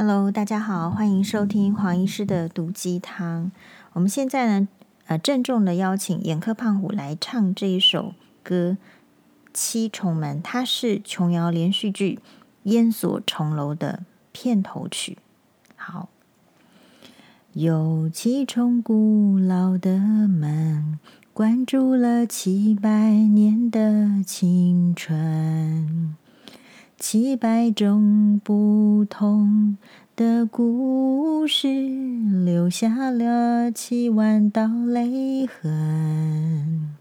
Hello，大家好，欢迎收听黄医师的毒鸡汤。我们现在呢，呃，郑重的邀请眼科胖虎来唱这一首歌《七重门》，它是琼瑶连续剧《烟锁重楼》的片头曲。好，有七重古老的门，关住了七百年的青春。七百种不同的故事，留下了七万道泪痕。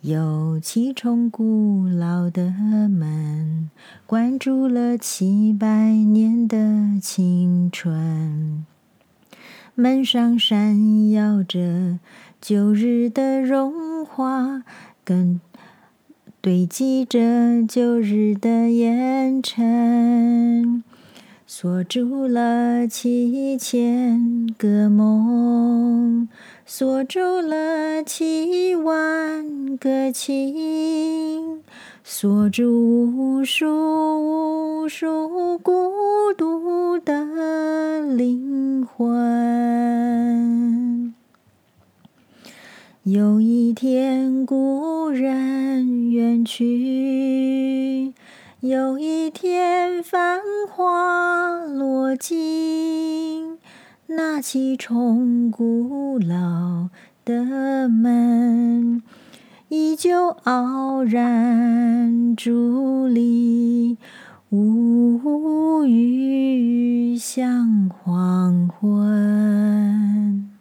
有七重古老的门，关住了七百年的青春。门上闪耀着旧日的荣华，跟。堆积着旧日的烟尘，锁住了七千个梦，锁住了七万个情，锁住无数无数孤独的灵魂。有一天，故人远去；有一天，繁华落尽。那七重古老的门，依旧傲然伫立，无语像黄昏。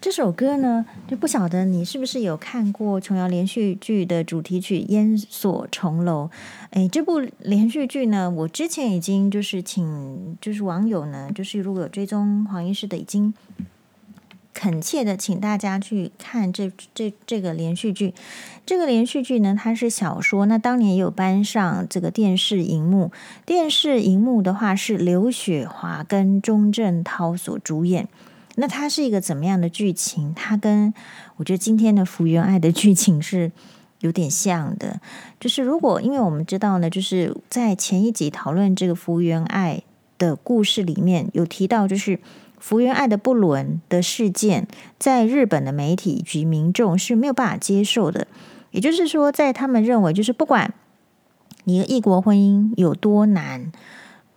这首歌呢，就不晓得你是不是有看过琼瑶连续剧的主题曲《烟锁重楼》？哎，这部连续剧呢，我之前已经就是请就是网友呢，就是如果有追踪黄医师的，已经恳切的请大家去看这这这个连续剧。这个连续剧呢，它是小说，那当年也有搬上这个电视荧幕。电视荧幕的话是刘雪华跟钟镇涛所主演。那它是一个怎么样的剧情？它跟我觉得今天的《福原爱》的剧情是有点像的。就是如果因为我们知道呢，就是在前一集讨论这个福原爱的故事里面有提到，就是福原爱的不伦的事件，在日本的媒体及民众是没有办法接受的。也就是说，在他们认为，就是不管你的异国婚姻有多难。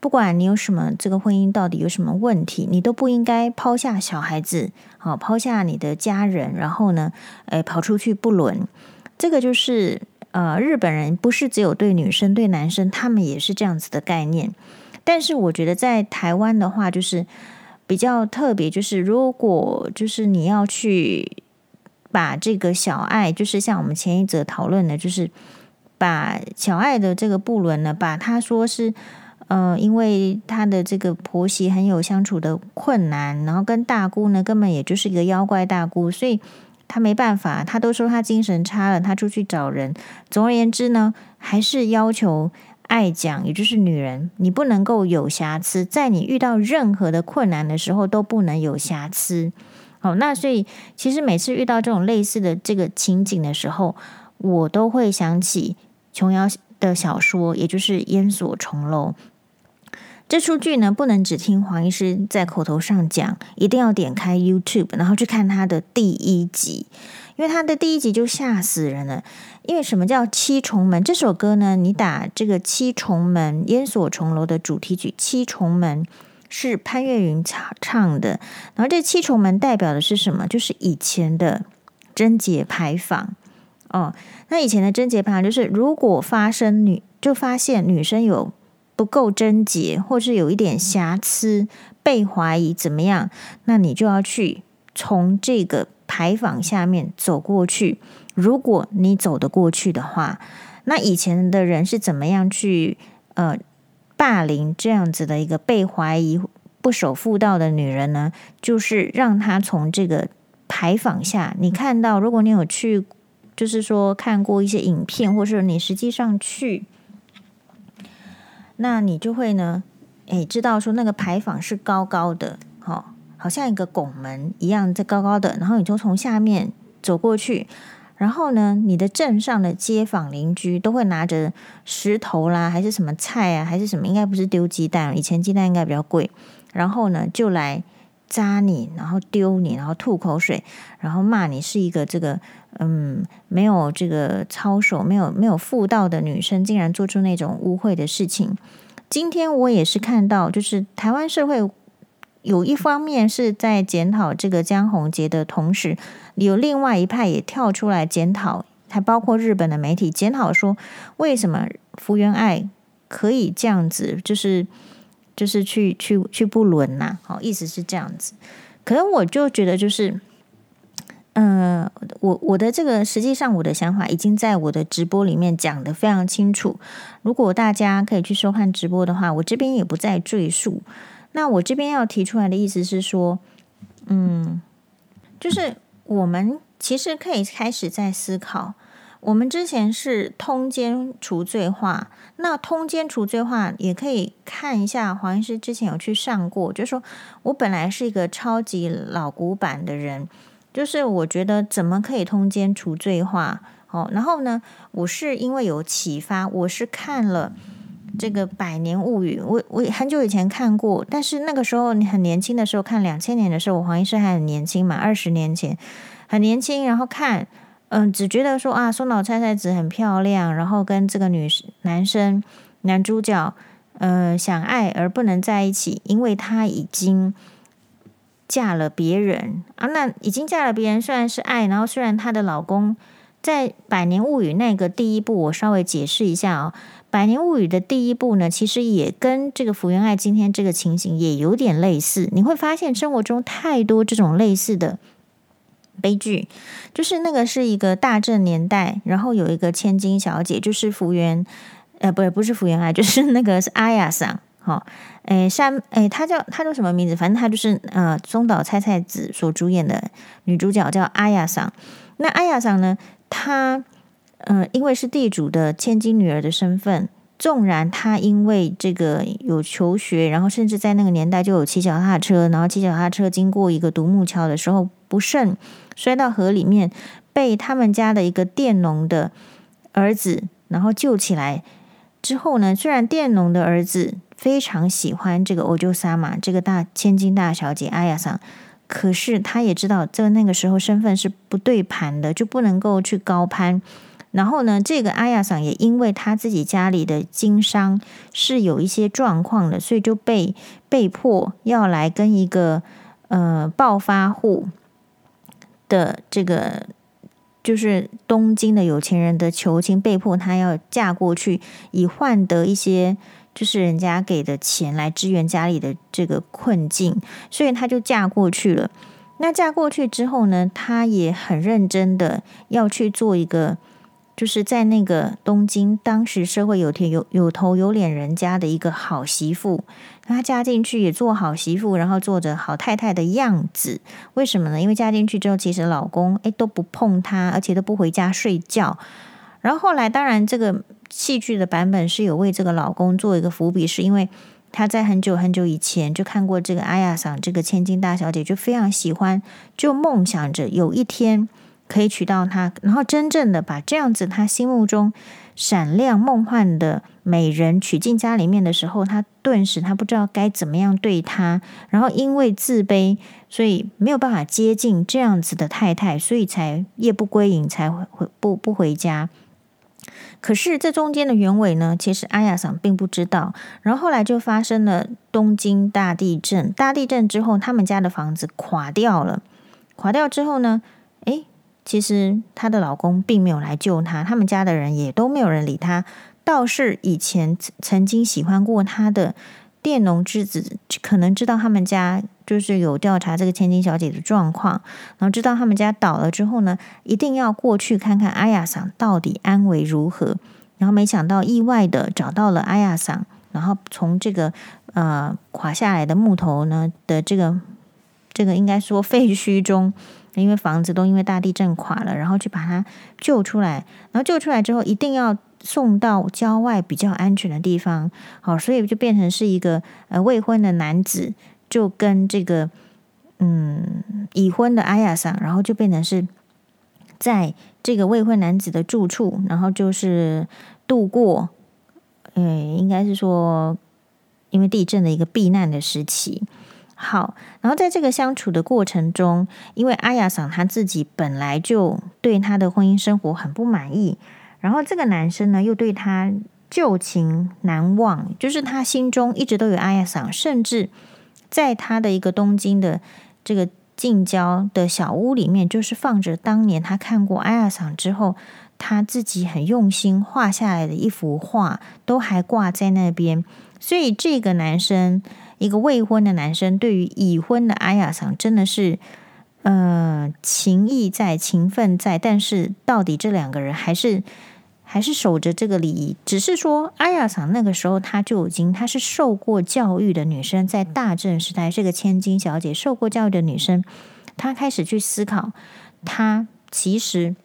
不管你有什么，这个婚姻到底有什么问题，你都不应该抛下小孩子，好，抛下你的家人，然后呢，诶，跑出去不伦。这个就是呃，日本人不是只有对女生，对男生，他们也是这样子的概念。但是我觉得在台湾的话，就是比较特别，就是如果就是你要去把这个小爱，就是像我们前一则讨论的，就是把小爱的这个不伦呢，把他说是。呃，因为她的这个婆媳很有相处的困难，然后跟大姑呢根本也就是一个妖怪大姑，所以她没办法，她都说她精神差了，她出去找人。总而言之呢，还是要求爱讲，也就是女人，你不能够有瑕疵，在你遇到任何的困难的时候都不能有瑕疵。好，那所以其实每次遇到这种类似的这个情景的时候，我都会想起琼瑶的小说，也就是《烟锁重楼》。这出剧呢，不能只听黄医师在口头上讲，一定要点开 YouTube，然后去看他的第一集，因为他的第一集就吓死人了。因为什么叫七重门？这首歌呢，你打这个七重门烟锁重楼的主题曲，七重门是潘越云唱唱的。然后这七重门代表的是什么？就是以前的贞节牌坊哦。那以前的贞节牌坊就是，如果发生女就发现女生有。不够贞洁，或是有一点瑕疵，被怀疑怎么样？那你就要去从这个牌坊下面走过去。如果你走得过去的话，那以前的人是怎么样去呃霸凌这样子的一个被怀疑不守妇道的女人呢？就是让她从这个牌坊下，你看到，如果你有去，就是说看过一些影片，或是你实际上去。那你就会呢，诶，知道说那个牌坊是高高的，好、哦，好像一个拱门一样，在高高的。然后你就从下面走过去，然后呢，你的镇上的街坊邻居都会拿着石头啦，还是什么菜啊，还是什么？应该不是丢鸡蛋，以前鸡蛋应该比较贵。然后呢，就来扎你，然后丢你，然后吐口水，然后骂你是一个这个嗯没有这个操守、没有没有妇道的女生，竟然做出那种污秽的事情。今天我也是看到，就是台湾社会有一方面是在检讨这个江宏杰的同时，有另外一派也跳出来检讨，还包括日本的媒体检讨说，为什么福原爱可以这样子，就是。就是去去去不伦呐，好，意思是这样子。可能我就觉得就是，嗯、我我的这个实际上我的想法已经在我的直播里面讲得非常清楚。如果大家可以去收看直播的话，我这边也不再赘述。那我这边要提出来的意思是说，嗯，就是我们其实可以开始在思考。我们之前是通奸除罪化，那通奸除罪化也可以看一下。黄医师之前有去上过，就是说我本来是一个超级老古板的人，就是我觉得怎么可以通奸除罪化？哦，然后呢，我是因为有启发，我是看了这个《百年物语》，我我很久以前看过，但是那个时候你很年轻的时候看，两千年的时候，我黄医师还很年轻嘛，二十年前很年轻，然后看。嗯，只觉得说啊，松岛菜菜子很漂亮，然后跟这个女男生男主角，呃，想爱而不能在一起，因为他已经嫁了别人啊。那已经嫁了别人，虽然是爱，然后虽然她的老公在《百年物语》那个第一部，我稍微解释一下，哦，《百年物语》的第一部呢，其实也跟这个福原爱今天这个情形也有点类似。你会发现生活中太多这种类似的。悲剧就是那个是一个大正年代，然后有一个千金小姐，就是福原，呃，不是不是福原爱，就是那个是阿雅桑，哈、诶山，诶，她叫她叫什么名字？反正她就是呃松岛菜菜子所主演的女主角叫阿雅桑。那阿雅桑呢，她呃因为是地主的千金女儿的身份。纵然她因为这个有求学，然后甚至在那个年代就有骑脚踏车，然后骑脚踏车经过一个独木桥的时候不慎摔到河里面，被他们家的一个佃农的儿子然后救起来之后呢，虽然佃农的儿子非常喜欢这个欧洲萨玛这个大千金大小姐阿亚桑，可是他也知道在那个时候身份是不对盘的，就不能够去高攀。然后呢，这个阿亚桑也因为他自己家里的经商是有一些状况的，所以就被被迫要来跟一个呃暴发户的这个就是东京的有钱人的求亲，被迫他要嫁过去，以换得一些就是人家给的钱来支援家里的这个困境，所以他就嫁过去了。那嫁过去之后呢，他也很认真的要去做一个。就是在那个东京，当时社会有田有有头有脸人家的一个好媳妇，她嫁进去也做好媳妇，然后做着好太太的样子。为什么呢？因为嫁进去之后，其实老公诶都不碰她，而且都不回家睡觉。然后后来，当然这个戏剧的版本是有为这个老公做一个伏笔，是因为他在很久很久以前就看过这个阿亚桑这个千金大小姐，就非常喜欢，就梦想着有一天。可以娶到她，然后真正的把这样子他心目中闪亮梦幻的美人娶进家里面的时候，他顿时他不知道该怎么样对她，然后因为自卑，所以没有办法接近这样子的太太，所以才夜不归营，才回不不回家。可是这中间的原委呢，其实阿雅桑并不知道。然后后来就发生了东京大地震，大地震之后，他们家的房子垮掉了，垮掉之后呢，诶。其实她的老公并没有来救她，他们家的人也都没有人理她。倒是以前曾经喜欢过她的佃农之子，可能知道他们家就是有调查这个千金小姐的状况，然后知道他们家倒了之后呢，一定要过去看看阿雅桑到底安危如何。然后没想到意外的找到了阿雅桑，然后从这个呃垮下来的木头呢的这个这个应该说废墟中。因为房子都因为大地震垮了，然后去把他救出来，然后救出来之后一定要送到郊外比较安全的地方，好，所以就变成是一个呃未婚的男子就跟这个嗯已婚的阿亚桑，然后就变成是在这个未婚男子的住处，然后就是度过，呃，应该是说因为地震的一个避难的时期。好，然后在这个相处的过程中，因为阿雅桑他自己本来就对他的婚姻生活很不满意，然后这个男生呢又对他旧情难忘，就是他心中一直都有阿雅桑，甚至在他的一个东京的这个近郊的小屋里面，就是放着当年他看过阿雅桑之后，他自己很用心画下来的一幅画，都还挂在那边，所以这个男生。一个未婚的男生对于已婚的阿雅桑真的是，呃，情义在，情分在，但是到底这两个人还是还是守着这个礼仪。只是说阿雅桑那个时候，她就已经她是受过教育的女生，在大正时代是个千金小姐，受过教育的女生，她开始去思考，她其实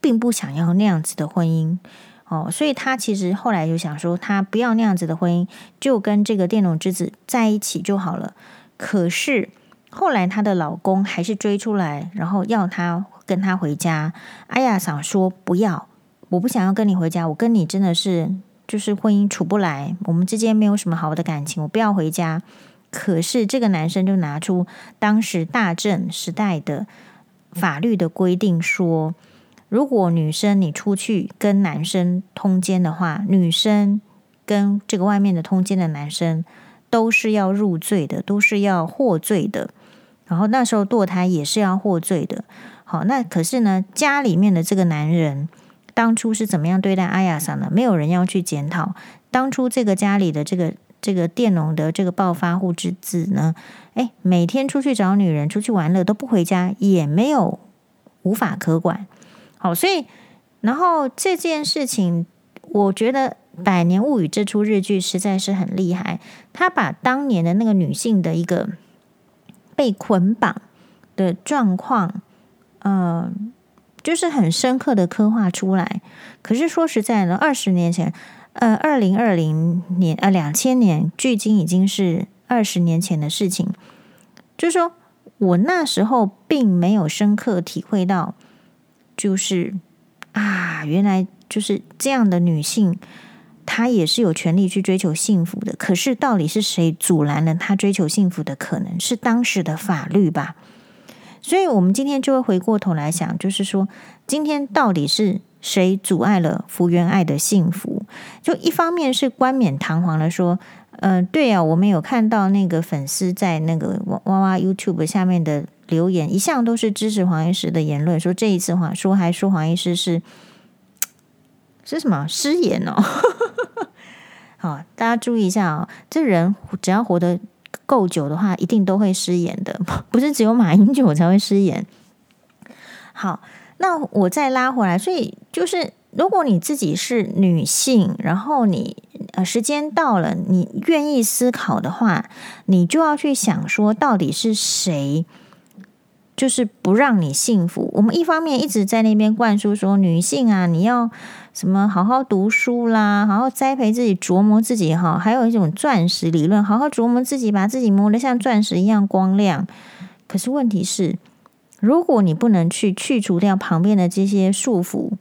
并不想要那样子的婚姻。哦，所以她其实后来就想说，她不要那样子的婚姻，就跟这个佃农之子在一起就好了。可是后来她的老公还是追出来，然后要她跟他回家。阿雅桑说不要，我不想要跟你回家，我跟你真的是就是婚姻处不来，我们之间没有什么好的感情，我不要回家。可是这个男生就拿出当时大正时代的法律的规定说。如果女生你出去跟男生通奸的话，女生跟这个外面的通奸的男生都是要入罪的，都是要获罪的。然后那时候堕胎也是要获罪的。好，那可是呢，家里面的这个男人当初是怎么样对待阿雅桑的？没有人要去检讨。当初这个家里的这个这个佃农的这个暴发户之子呢，诶，每天出去找女人，出去玩乐都不回家，也没有无法可管。好，所以，然后这件事情，我觉得《百年物语》这出日剧实在是很厉害。他把当年的那个女性的一个被捆绑的状况，嗯、就是很深刻的刻画出来。可是说实在的，二十年前，呃，二零二零年，呃，两千年，距今已经是二十年前的事情。就是说我那时候并没有深刻体会到。就是啊，原来就是这样的女性，她也是有权利去追求幸福的。可是，到底是谁阻拦了她追求幸福的可能？是当时的法律吧？所以，我们今天就会回过头来想，就是说，今天到底是谁阻碍了福原爱的幸福？就一方面是冠冕堂皇的说，嗯、对啊，我们有看到那个粉丝在那个哇哇 YouTube 下面的。留言一向都是支持黄医师的言论，说这一次黄说还说黄医师是是什么失言哦？好，大家注意一下哦，这人只要活得够久的话，一定都会失言的，不是只有马英九才会失言。好，那我再拉回来，所以就是如果你自己是女性，然后你呃时间到了，你愿意思考的话，你就要去想说，到底是谁？就是不让你幸福。我们一方面一直在那边灌输说，女性啊，你要什么好好读书啦，好好栽培自己，琢磨自己哈。还有一种钻石理论，好好琢磨自己，把自己磨得像钻石一样光亮。可是问题是，如果你不能去去除掉旁边的这些束缚，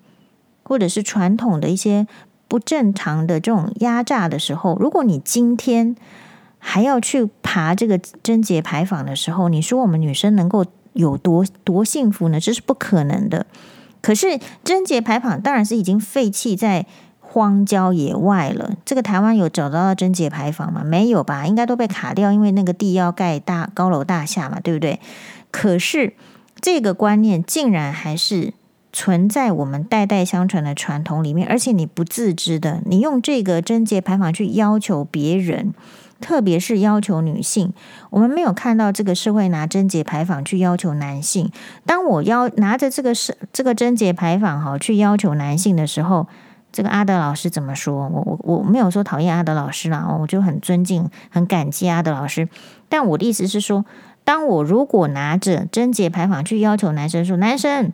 或者是传统的一些不正常的这种压榨的时候，如果你今天还要去爬这个贞节牌坊的时候，你说我们女生能够？有多多幸福呢？这是不可能的。可是贞节牌坊当然是已经废弃在荒郊野外了。这个台湾有找到贞节牌坊吗？没有吧？应该都被卡掉，因为那个地要盖大高楼大厦嘛，对不对？可是这个观念竟然还是存在我们代代相传的传统里面，而且你不自知的，你用这个贞节牌坊去要求别人。特别是要求女性，我们没有看到这个社会拿贞节牌坊去要求男性。当我要拿着这个是这个贞节牌坊哈去要求男性的时候，这个阿德老师怎么说？我我我没有说讨厌阿德老师啦，我就很尊敬、很感激阿德老师。但我的意思是说，当我如果拿着贞节牌坊去要求男生说：“男生，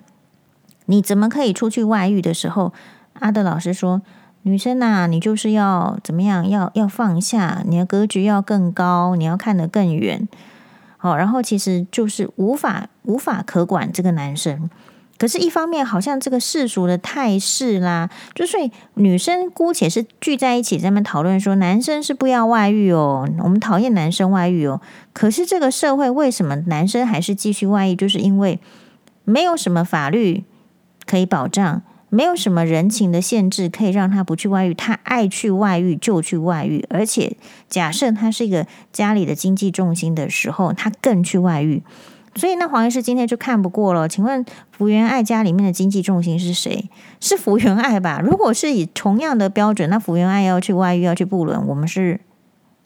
你怎么可以出去外遇？”的时候，阿德老师说。女生呐、你就是要怎么样？要要放下，你的格局要更高，你要看得更远。好，然后其实就是无法无法可管这个男生。可是，一方面好像这个世俗的态势啦，就所以女生姑且是聚在一起，在那边讨论说，男生是不要外遇哦，我们讨厌男生外遇哦。可是这个社会为什么男生还是继续外遇？就是因为没有什么法律可以保障，没有什么人情的限制可以让他不去外遇，他爱去外遇就去外遇。而且假设他是一个家里的经济重心的时候，他更去外遇。所以那黄医师今天就看不过了，请问福原爱家里面的经济重心是谁？是福原爱吧？如果是以同样的标准，那福原爱要去外遇，要去不伦，我们是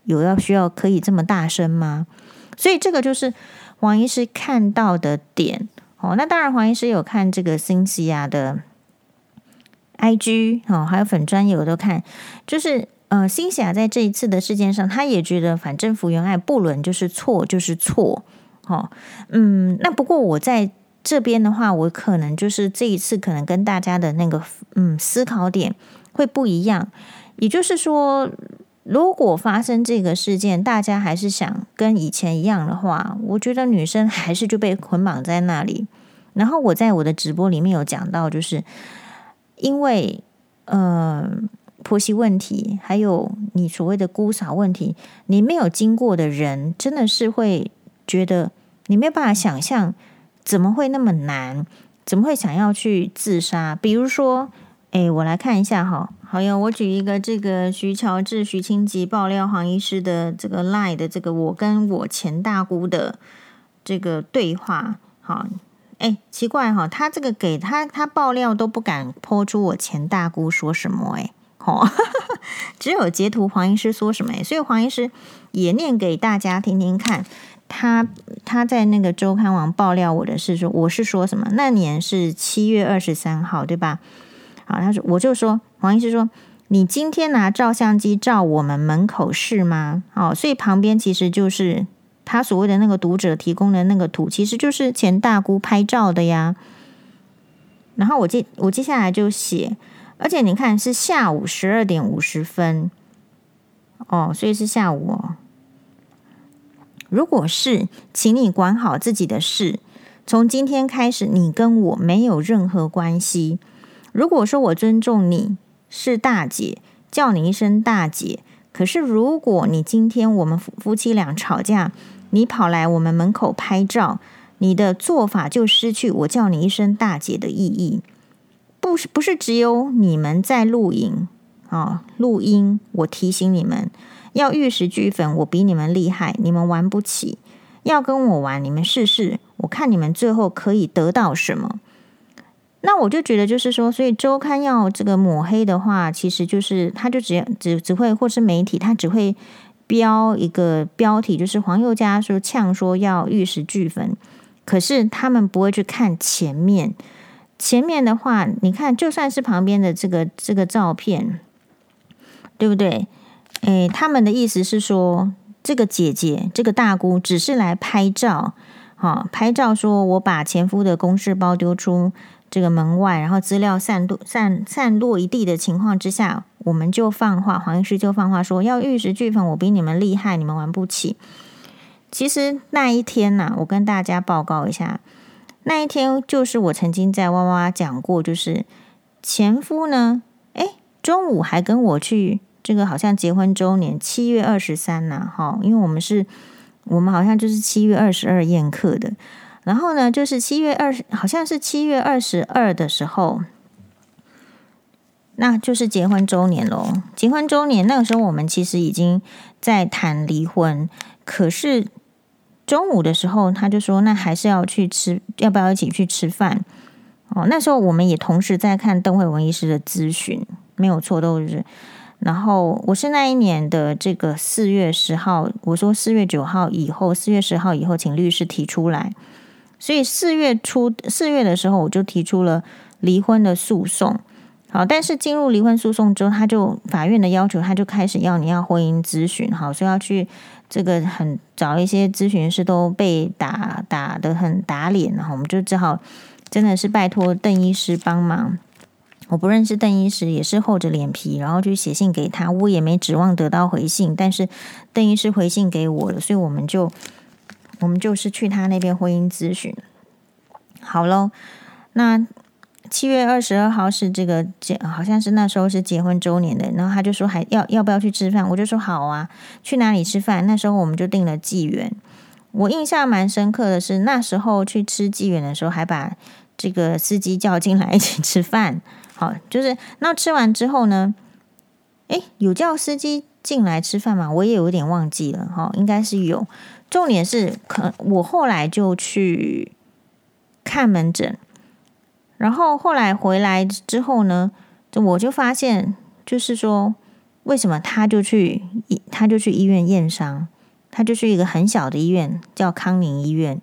有要需要可以这么大声吗？所以这个就是黄医师看到的点哦。那当然，黄医师有看这个 Cynthia 的 IG 哦，还有粉专有都看，就是呃新霞在这一次的事件上，他也觉得反正福原爱不伦就是错，就是错。哦，嗯，那不过我在这边的话，我可能就是这一次可能跟大家的那个嗯思考点会不一样。也就是说，如果发生这个事件，大家还是想跟以前一样的话，我觉得女生还是就被捆绑在那里。然后我在我的直播里面有讲到，就是因为呃婆媳问题，还有你所谓的姑嫂问题，你没有经过的人，真的是会。觉得你没有办法想象，怎么会那么难？怎么会想要去自杀？比如说，哎，我来看一下哈，好呀，我举一个这个徐乔治、徐清吉爆料黄医师的这个 lie 的这个我跟我前大姑的这个对话。好，哎，奇怪哈，他这个给他他爆料都不敢泼出我前大姑说什么哎，哦，只有截图黄医师说什么哎，所以黄医师也念给大家听听看。他他在那个周刊网爆料我的是说，我是说什么？那年是七月二十三号，对吧？好，他说我就说黄医师说，你今天拿照相机照我们门口是吗？哦，所以旁边其实就是他所谓的那个读者提供的那个图，其实就是前大姑拍照的呀。然后我接我接下来就写，而且你看是下午十二点五十分，哦，所以是下午哦。如果是，请你管好自己的事。从今天开始，你跟我没有任何关系。如果说我尊重你是大姐，叫你一声大姐。可是如果你今天我们夫夫妻俩吵架，你跑来我们门口拍照，你的做法就失去我叫你一声大姐的意义。不是不是只有你们在录影啊，录音。我提醒你们。要玉石俱焚，我比你们厉害，你们玩不起。要跟我玩，你们试试，我看你们最后可以得到什么。那我就觉得，就是说，所以周刊要这个抹黑的话，其实就是他就只只只会，或是媒体，他只会标一个标题，就是黄宥嘉说呛说要玉石俱焚，可是他们不会去看前面。前面的话，你看，就算是旁边的这个这个照片，对不对？诶，他们的意思是说，这个姐姐，这个大姑只是来拍照，哈，拍照说我把前夫的公事包丢出这个门外，然后资料散落散散落一地的情况之下，我们就放话，黄医师就放话说要玉石俱焚，我比你们厉害，你们玩不起。其实那一天呐、我跟大家报告一下，那一天就是我曾经在哇哇讲过，就是前夫呢，诶，中午还跟我去。这个好像结婚周年，七月二十三呐，哈，因为我们是，我们好像就是七月二十二宴客的，然后呢，就是七月二十，好像是七月二十二的时候，那就是结婚周年喽。结婚周年那个时候，我们其实已经在谈离婚，可是中午的时候，他就说，那还是要去吃，要不要一起去吃饭？哦，那时候我们也同时在看邓惠文医师的咨询，没有错，都是。然后我是那一年的这个四月十号，我说四月九号以后，四月十号以后，请律师提出来。所以四月初四月的时候，我就提出了离婚的诉讼。好，但是进入离婚诉讼之后，他就法院的要求，他就开始要你要婚姻咨询。好，所以要去这个很找一些咨询师都被打打得很打脸，然后我们就只好真的是拜托邓医师帮忙。我不认识邓医师，也是厚着脸皮，然后就写信给他。我也没指望得到回信，但是邓医师回信给我了，所以我们就我们就是去他那边婚姻咨询。好喽，那七月二十二号是这个结，好像是那时候是结婚周年的。然后他就说还要要不要去吃饭？我就说好啊，去哪里吃饭？那时候我们就订了纪元。我印象蛮深刻的是，那时候去吃纪元的时候，还把这个司机叫进来一起吃饭。好，就是那吃完之后呢，诶，有叫司机进来吃饭吗？我也有点忘记了。哈，应该是有。重点是，可我后来就去看门诊，然后后来回来之后呢，我就发现，就是说，为什么他就去他就去医院验伤。他就去一个很小的医院，叫康宁医院。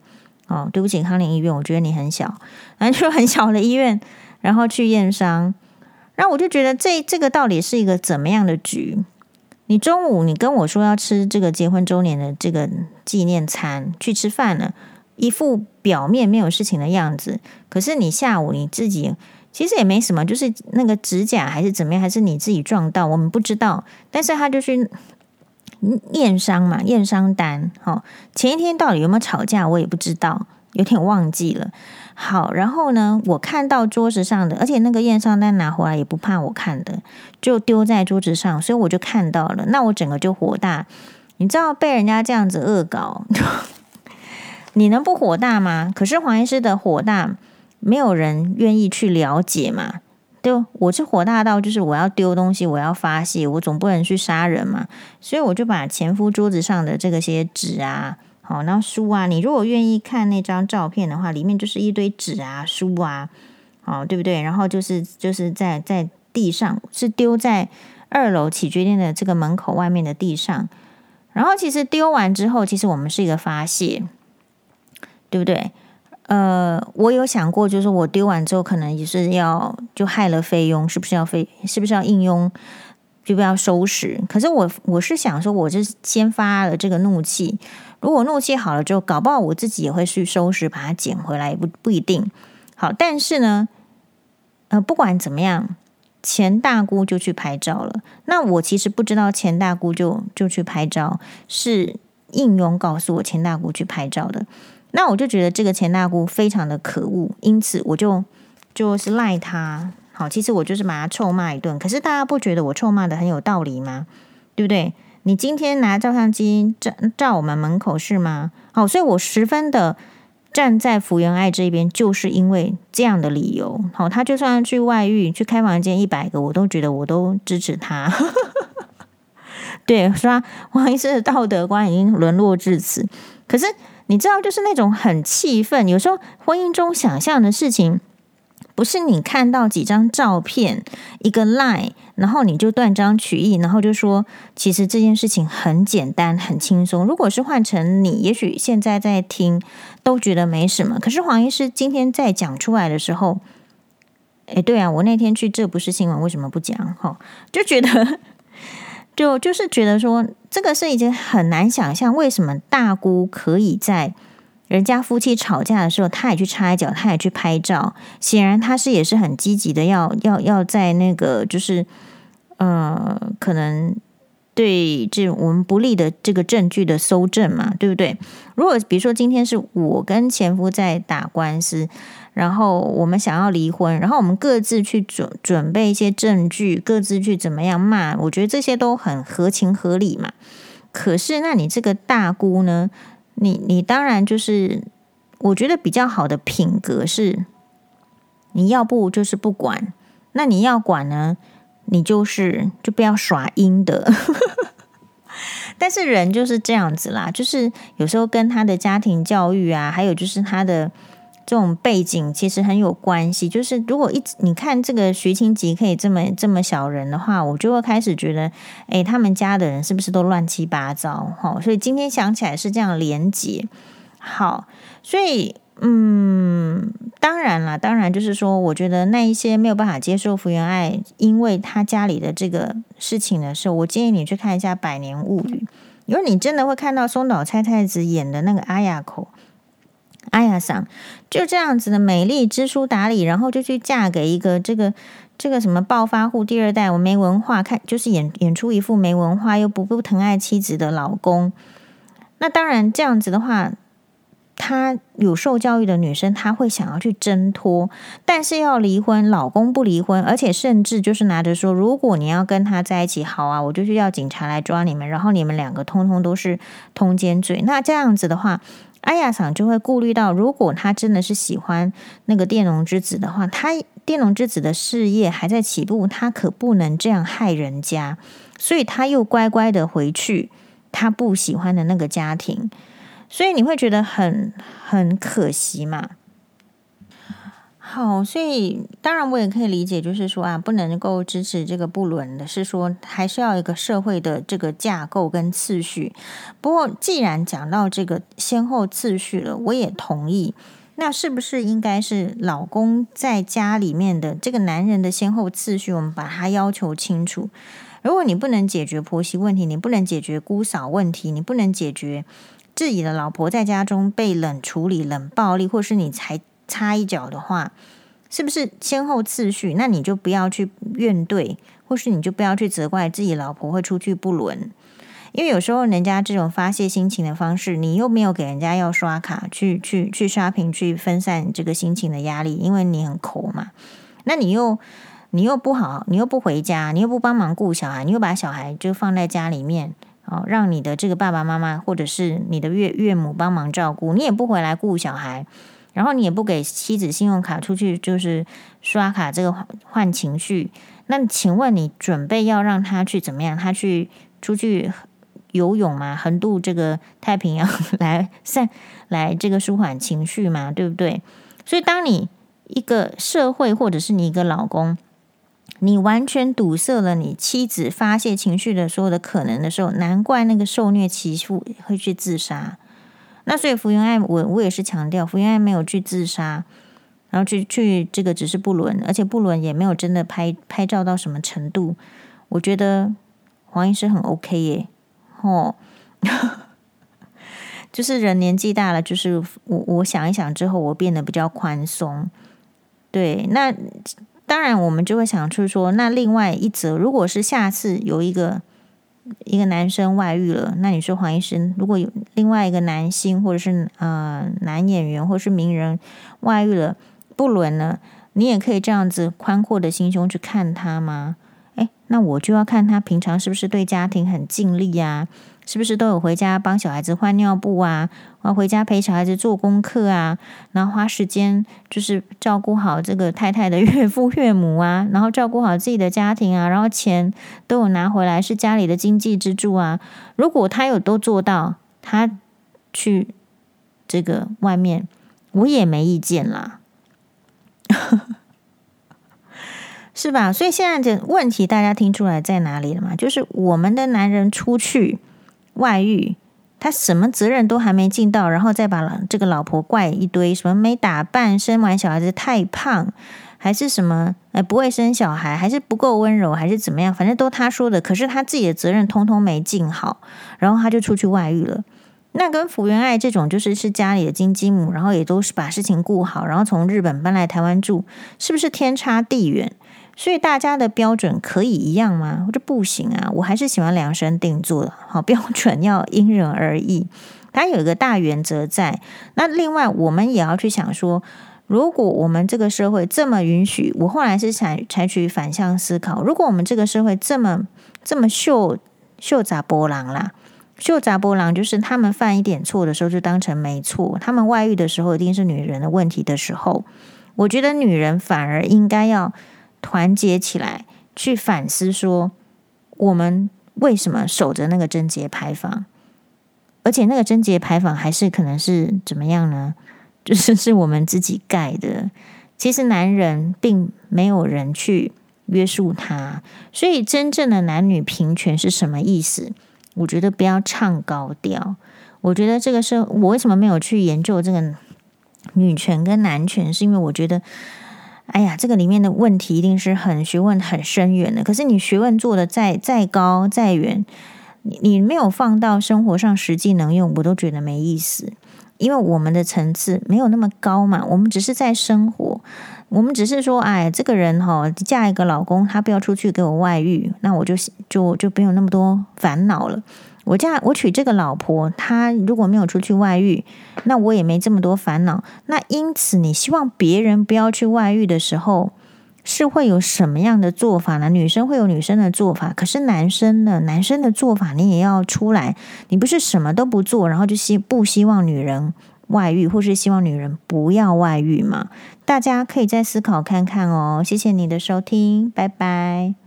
哦，对不起，康宁医院，我觉得你很小，反正就很小的医院，然后去验伤。然后我就觉得这这个到底是一个怎么样的局？你中午你跟我说要吃这个结婚周年的这个纪念餐，去吃饭了，一副表面没有事情的样子。可是你下午你自己其实也没什么，就是那个指甲还是怎么样，还是你自己撞到，我们不知道。但是他就去。验伤嘛，验伤单。好，前一天到底有没有吵架，我也不知道，有点忘记了。好，然后呢，我看到桌子上的，而且那个验伤单拿回来也不怕我看的，就丢在桌子上，所以我就看到了。那我整个就火大，你知道被人家这样子恶搞，你能不火大吗？可是黄医师的火大，没有人愿意去了解嘛。对，我是火大到就是我要丢东西，我要发泄，我总不能去杀人嘛，所以我就把前夫桌子上的这个些纸啊，好，然后书啊，你如果愿意看那张照片的话，里面就是一堆纸啊、书啊，好，对不对？然后就是就是在在地上，是丢在二楼起居店的这个门口外面的地上，然后其实丢完之后，其实我们是一个发泄，对不对？呃，我有想过，就是我丢完之后，可能也是要就害了菲佣，是不是要费？是不是要应佣？就不要收拾？可是我我是想说，我是先发了这个怒气，如果怒气好了之后，搞不好我自己也会去收拾，把它捡回来，也不不一定。好，但是呢，呃，不管怎么样，钱大姑就去拍照了。那我其实不知道钱大姑就就去拍照，是应用告诉我钱大姑去拍照的。那我就觉得这个钱大姑非常的可恶，因此我就就是赖他。好，其实我就是把他臭骂一顿。可是大家不觉得我臭骂的很有道理吗？对不对？你今天拿照相机照照我们门口是吗？好，所以我十分的站在福原爱这边，就是因为这样的理由。好，他就算去外遇去开房间一百个，我都觉得我都支持他。对，是吧？王医师的道德观已经沦落至此。可是。你知道，就是那种很气愤。有时候婚姻中想象的事情，不是你看到几张照片、一个 line，然后你就断章取义，然后就说其实这件事情很简单、很轻松。如果是换成你，也许现在在听都觉得没什么。可是黄医师今天在讲出来的时候，哎，对啊，我那天去这不是新闻，为什么不讲？哈，就觉得。就就是觉得说，这个是已经很难想象，为什么大姑可以在人家夫妻吵架的时候，她也去插一脚，她也去拍照。显然，她是也是很积极的要，要要要在那个就是呃，可能对这我们不利的这个证据的搜证嘛，对不对？如果比如说今天是我跟前夫在打官司。然后我们想要离婚，然后我们各自去准准备一些证据，各自去怎么样骂，我觉得这些都很合情合理嘛。可是，那你这个大姑呢？你你当然就是，我觉得比较好的品格是，你要不就是不管，那你要管呢，你就是就不要耍阴的。但是人就是这样子啦，就是有时候跟他的家庭教育啊，还有就是他的。这种背景其实很有关系，就是如果一直你看这个徐清吉可以这么这么小人的话，我就会开始觉得，诶，他们家的人是不是都乱七八糟？哈，所以今天想起来是这样连结。好，所以嗯，当然了，当然就是说，我觉得那一些没有办法接受福原爱，因为他家里的这个事情的时候，我建议你去看一下《百年物语》，因为你真的会看到松岛菜菜子演的那个阿雅口。哎呀，桑就这样子的美丽、知书达理，然后就去嫁给一个这个这个什么暴发户第二代，我没文化，看就是演演出一副没文化又不不疼爱妻子的老公。那当然这样子的话，她有受教育的女生，她会想要去挣脱，但是要离婚，老公不离婚，而且甚至就是拿着说，如果你要跟他在一起，好啊，我就去要警察来抓你们，然后你们两个通通都是通奸罪。那这样子的话，阿雅桑就会顾虑到，如果他真的是喜欢那个电龙之子的话，他电龙之子的事业还在起步，他可不能这样害人家，所以他又乖乖的回去他不喜欢的那个家庭。所以你会觉得很很可惜嘛？好，所以当然我也可以理解，就是说啊，不能够支持这个不伦的，是说还是要一个社会的这个架构跟次序。不过既然讲到这个先后次序了，我也同意。那是不是应该是老公在家里面的这个男人的先后次序，我们把它要求清楚？如果你不能解决婆媳问题，你不能解决姑嫂问题，你不能解决。自己的老婆在家中被冷处理、冷暴力，或是你才插一脚的话，是不是先后次序？那你就不要去怨怼，或是你就不要去责怪自己老婆会出去不伦，因为有时候人家这种发泄心情的方式，你又没有给人家要刷卡去去去刷屏去分散这个心情的压力，因为你很抠嘛，那你又你又不好，你又不回家，你又不帮忙顾小孩，你又把小孩就放在家里面。哦，让你的这个爸爸妈妈或者是你的岳岳母帮忙照顾，你也不回来顾小孩，然后你也不给妻子信用卡出去，就是刷卡这个换情绪。那请问你准备要让他去怎么样？他去出去游泳吗？横渡这个太平洋 来散来这个舒缓情绪吗？对不对？所以当你一个社会或者是你一个老公。你完全堵塞了你妻子发泄情绪的所有的可能的时候，难怪那个受虐媳妇会去自杀。那所以福原爱，我我也是强调，福原爱没有去自杀，然后去去这个只是不伦，而且不伦也没有真的拍拍照到什么程度。我觉得黄医师很 OK 耶，哦，就是人年纪大了，就是我我想一想之后，我变得比较宽松。对，那。当然，我们就会想出说，那另外一则，如果是下次有一个一个男生外遇了，那你说黄医生，如果有另外一个男星或者是呃男演员或者是名人外遇了，不伦了，你也可以这样子宽阔的心胸去看他吗？诶，那我就要看他平常是不是对家庭很尽力呀？是不是都有回家帮小孩子换尿布啊？然后回家陪小孩子做功课啊？然后花时间就是照顾好这个太太的岳父岳母啊？然后照顾好自己的家庭啊？然后钱都有拿回来，是家里的经济支柱啊？如果他有都做到，他去这个外面，我也没意见啦，是吧？所以现在的问题大家听出来在哪里了吗？就是我们的男人出去。外遇，他什么责任都还没尽到，然后再把这个老婆怪一堆，什么没打扮，生完小孩子太胖，还是什么，哎，不会生小孩，还是不够温柔，还是怎么样？反正都他说的，可是他自己的责任通通没尽好，然后他就出去外遇了。那跟福原爱这种，就是是家里的金鸡母，然后也都是把事情顾好，然后从日本搬来台湾住，是不是天差地远？所以大家的标准可以一样吗？我说不行啊，我还是喜欢量身定做的，好，标准要因人而异。它有一个大原则在。那另外，我们也要去想说，如果我们这个社会这么允许，我后来是采采取反向思考。如果我们这个社会这么这么秀秀杂波浪啦，秀杂波浪就是他们犯一点错的时候就当成没错，他们外遇的时候一定是女人的问题的时候，我觉得女人反而应该要。团结起来去反思，说我们为什么守着那个贞节牌坊，而且那个贞节牌坊还是可能是怎么样呢？就是 是我们自己盖的。其实男人并没有人去约束他，所以真正的男女平权是什么意思？我觉得不要唱高调。我觉得这个是我为什么没有去研究这个女权跟男权，是因为我觉得。哎呀，这个里面的问题一定是很学问很深远的。可是你学问做得再再高再远，你你没有放到生活上实际能用，我都觉得没意思。因为我们的层次没有那么高嘛，我们只是在生活，我们只是说，哎，这个人哈，嫁一个老公，他不要出去给我外遇，那我就就就没有那么多烦恼了。我嫁我娶这个老婆，她如果没有出去外遇，那我也没这么多烦恼。那因此，你希望别人不要去外遇的时候，是会有什么样的做法呢？女生会有女生的做法，可是男生呢？男生的做法你也要出来。你不是什么都不做，然后就希不希望女人外遇，或是希望女人不要外遇吗？大家可以再思考看看哦。谢谢你的收听，拜拜。